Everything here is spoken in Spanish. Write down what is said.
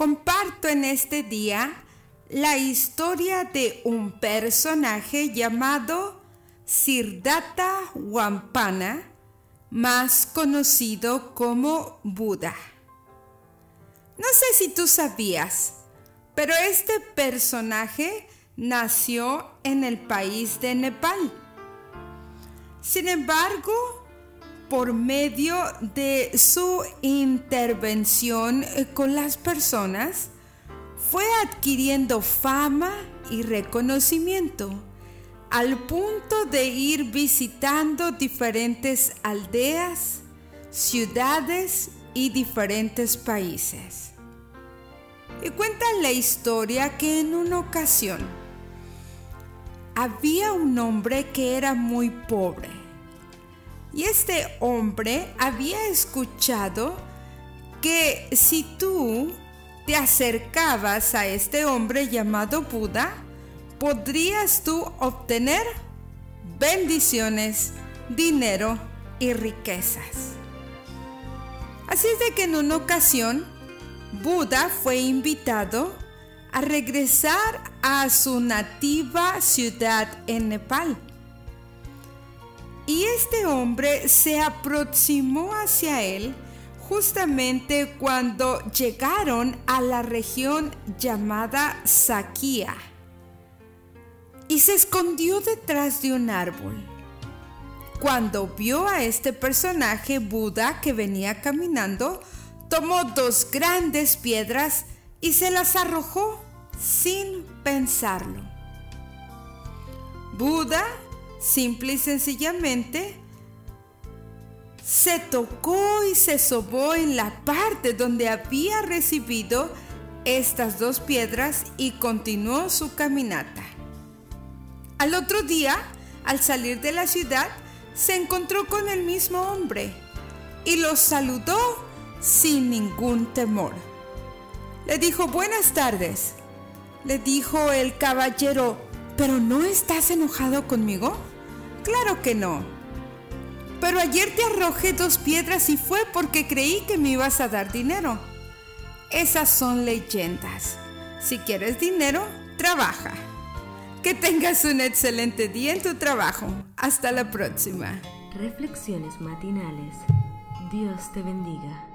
comparto en este día la historia de un personaje llamado Siddhartha Wampana, más conocido como Buda. No sé si tú sabías, pero este personaje nació en el país de Nepal. Sin embargo, por medio de su intervención eh, con las personas, fue adquiriendo fama y reconocimiento al punto de ir visitando diferentes aldeas, ciudades y diferentes países. Y cuentan la historia que en una ocasión había un hombre que era muy pobre. Y este hombre había escuchado que si tú te acercabas a este hombre llamado Buda, podrías tú obtener bendiciones, dinero y riquezas. Así es de que en una ocasión, Buda fue invitado a regresar a su nativa ciudad en Nepal. Y este hombre se aproximó hacia él justamente cuando llegaron a la región llamada Sakia y se escondió detrás de un árbol. Cuando vio a este personaje Buda que venía caminando, tomó dos grandes piedras y se las arrojó sin pensarlo. Buda, simple y sencillamente, se tocó y se sobó en la parte donde había recibido estas dos piedras y continuó su caminata. Al otro día, al salir de la ciudad, se encontró con el mismo hombre y lo saludó sin ningún temor. Le dijo buenas tardes. Le dijo el caballero, ¿pero no estás enojado conmigo? Claro que no. Pero ayer te arrojé dos piedras y fue porque creí que me ibas a dar dinero. Esas son leyendas. Si quieres dinero, trabaja. Que tengas un excelente día en tu trabajo. Hasta la próxima. Reflexiones matinales. Dios te bendiga.